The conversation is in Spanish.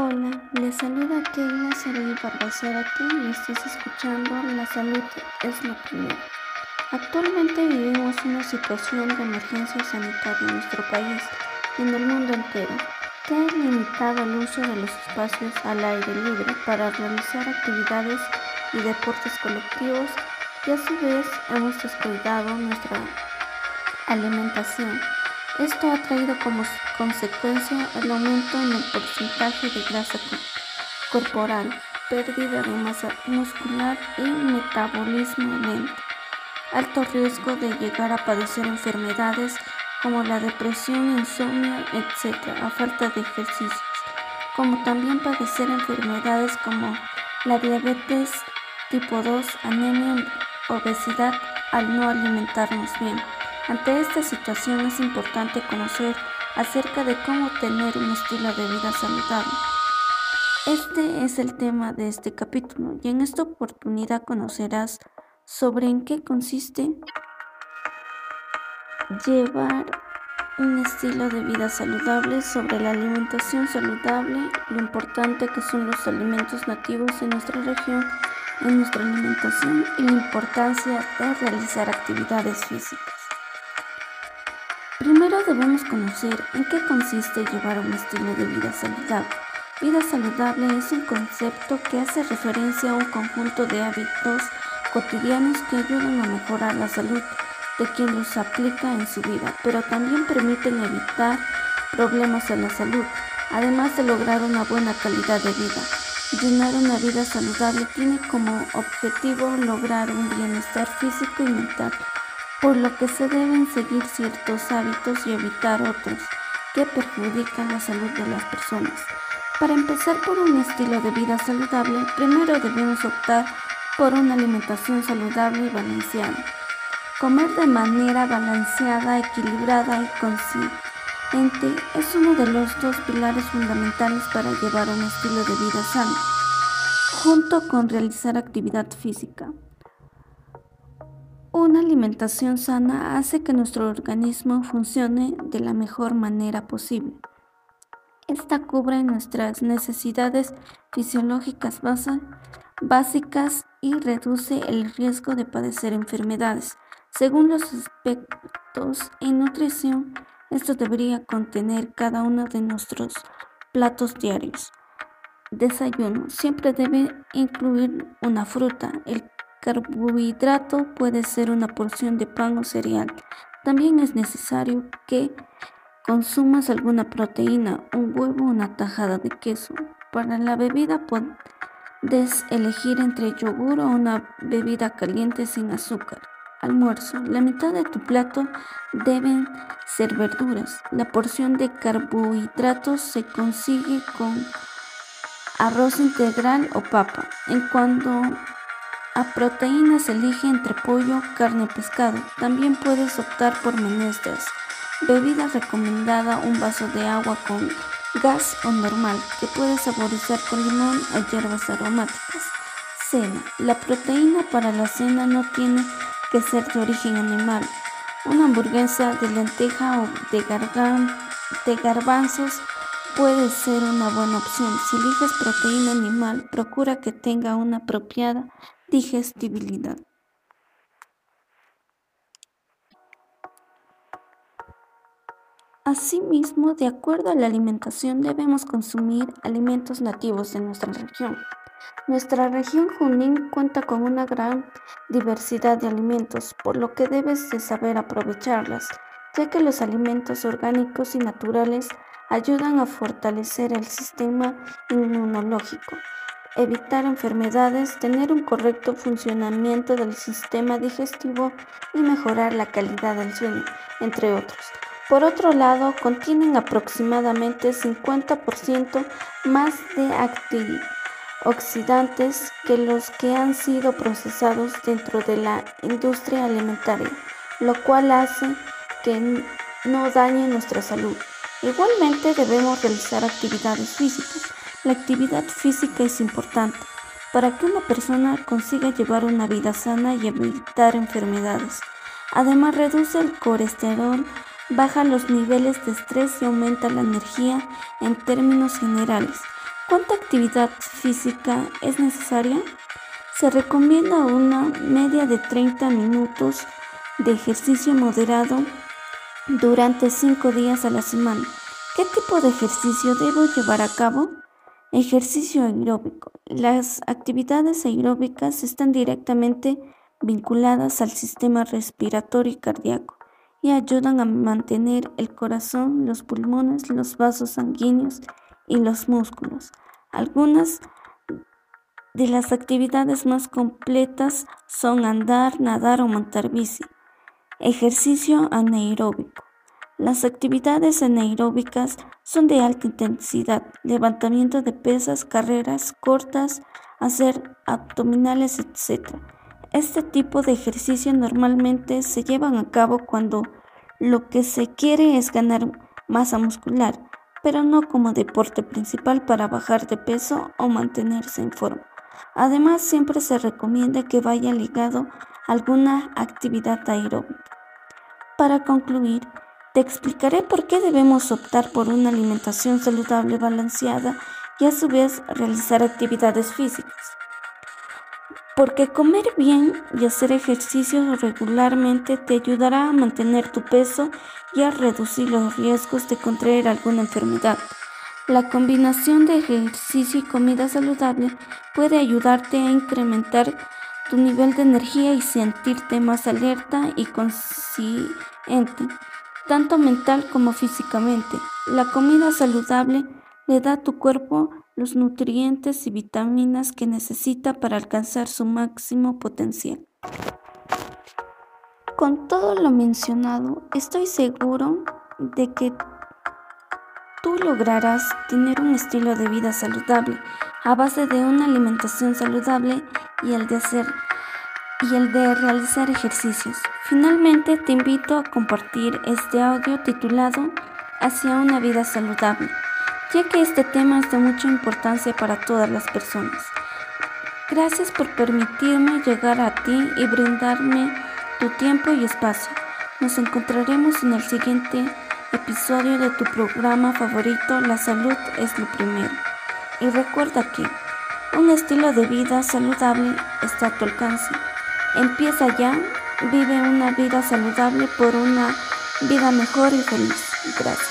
Hola, les saluda Keila Saray y estás escuchando La salud es lo primero. Actualmente vivimos una situación de emergencia sanitaria en nuestro país y en el mundo entero, que ha limitado el uso de los espacios al aire libre para realizar actividades y deportes colectivos y a su vez hemos descuidado nuestra alimentación esto ha traído como consecuencia el aumento en el porcentaje de grasa corporal, pérdida de masa muscular y metabolismo lento, alto riesgo de llegar a padecer enfermedades como la depresión, insomnio, etc., a falta de ejercicios, como también padecer enfermedades como la diabetes tipo 2, anemia, obesidad al no alimentarnos bien. Ante esta situación es importante conocer acerca de cómo tener un estilo de vida saludable. Este es el tema de este capítulo y en esta oportunidad conocerás sobre en qué consiste llevar un estilo de vida saludable, sobre la alimentación saludable, lo importante que son los alimentos nativos en nuestra región, en nuestra alimentación y la importancia de realizar actividades físicas. Primero debemos conocer en qué consiste llevar un estilo de vida saludable. Vida saludable es un concepto que hace referencia a un conjunto de hábitos cotidianos que ayudan a mejorar la salud de quien los aplica en su vida, pero también permiten evitar problemas en la salud, además de lograr una buena calidad de vida. Llenar una vida saludable tiene como objetivo lograr un bienestar físico y mental por lo que se deben seguir ciertos hábitos y evitar otros que perjudican la salud de las personas. Para empezar por un estilo de vida saludable, primero debemos optar por una alimentación saludable y balanceada. Comer de manera balanceada, equilibrada y consciente es uno de los dos pilares fundamentales para llevar un estilo de vida sano, junto con realizar actividad física. Una alimentación sana hace que nuestro organismo funcione de la mejor manera posible. Esta cubre nuestras necesidades fisiológicas básicas y reduce el riesgo de padecer enfermedades. Según los aspectos en nutrición, esto debería contener cada uno de nuestros platos diarios. Desayuno siempre debe incluir una fruta, el carbohidrato puede ser una porción de pan o cereal. También es necesario que consumas alguna proteína, un huevo o una tajada de queso. Para la bebida puedes elegir entre yogur o una bebida caliente sin azúcar. Almuerzo. La mitad de tu plato deben ser verduras. La porción de carbohidratos se consigue con arroz integral o papa. En cuanto a proteínas elige entre pollo, carne o pescado. También puedes optar por menestras. Bebida recomendada un vaso de agua con gas o normal que puedes saborizar con limón o hierbas aromáticas. Cena. La proteína para la cena no tiene que ser de origen animal. Una hamburguesa de lenteja o de, de garbanzos puede ser una buena opción. Si eliges proteína animal, procura que tenga una apropiada digestibilidad. Asimismo, de acuerdo a la alimentación, debemos consumir alimentos nativos de nuestra región. Nuestra región Junín cuenta con una gran diversidad de alimentos, por lo que debes de saber aprovecharlas, ya que los alimentos orgánicos y naturales ayudan a fortalecer el sistema inmunológico evitar enfermedades, tener un correcto funcionamiento del sistema digestivo y mejorar la calidad del sueño, entre otros. Por otro lado, contienen aproximadamente 50% más de antioxidantes que los que han sido procesados dentro de la industria alimentaria, lo cual hace que no dañe nuestra salud. Igualmente debemos realizar actividades físicas la actividad física es importante para que una persona consiga llevar una vida sana y evitar enfermedades. Además, reduce el colesterol, baja los niveles de estrés y aumenta la energía en términos generales. ¿Cuánta actividad física es necesaria? Se recomienda una media de 30 minutos de ejercicio moderado durante 5 días a la semana. ¿Qué tipo de ejercicio debo llevar a cabo? Ejercicio aeróbico. Las actividades aeróbicas están directamente vinculadas al sistema respiratorio y cardíaco y ayudan a mantener el corazón, los pulmones, los vasos sanguíneos y los músculos. Algunas de las actividades más completas son andar, nadar o montar bici. Ejercicio anaeróbico. Las actividades anaeróbicas son de alta intensidad, levantamiento de pesas, carreras cortas, hacer abdominales, etc. Este tipo de ejercicio normalmente se llevan a cabo cuando lo que se quiere es ganar masa muscular, pero no como deporte principal para bajar de peso o mantenerse en forma. Además, siempre se recomienda que vaya ligado a alguna actividad aeróbica. Para concluir, te explicaré por qué debemos optar por una alimentación saludable balanceada y a su vez realizar actividades físicas. Porque comer bien y hacer ejercicio regularmente te ayudará a mantener tu peso y a reducir los riesgos de contraer alguna enfermedad. La combinación de ejercicio y comida saludable puede ayudarte a incrementar tu nivel de energía y sentirte más alerta y consciente, tanto mental como físicamente. La comida saludable le da a tu cuerpo los nutrientes y vitaminas que necesita para alcanzar su máximo potencial. Con todo lo mencionado, estoy seguro de que tú lograrás tener un estilo de vida saludable a base de una alimentación saludable y el de hacer y el de realizar ejercicios. Finalmente te invito a compartir este audio titulado Hacia una vida saludable ya que este tema es de mucha importancia para todas las personas. Gracias por permitirme llegar a ti y brindarme tu tiempo y espacio. Nos encontraremos en el siguiente episodio de tu programa favorito, La salud es lo primero. Y recuerda que un estilo de vida saludable está a tu alcance. Empieza ya, vive una vida saludable por una vida mejor y feliz. Gracias.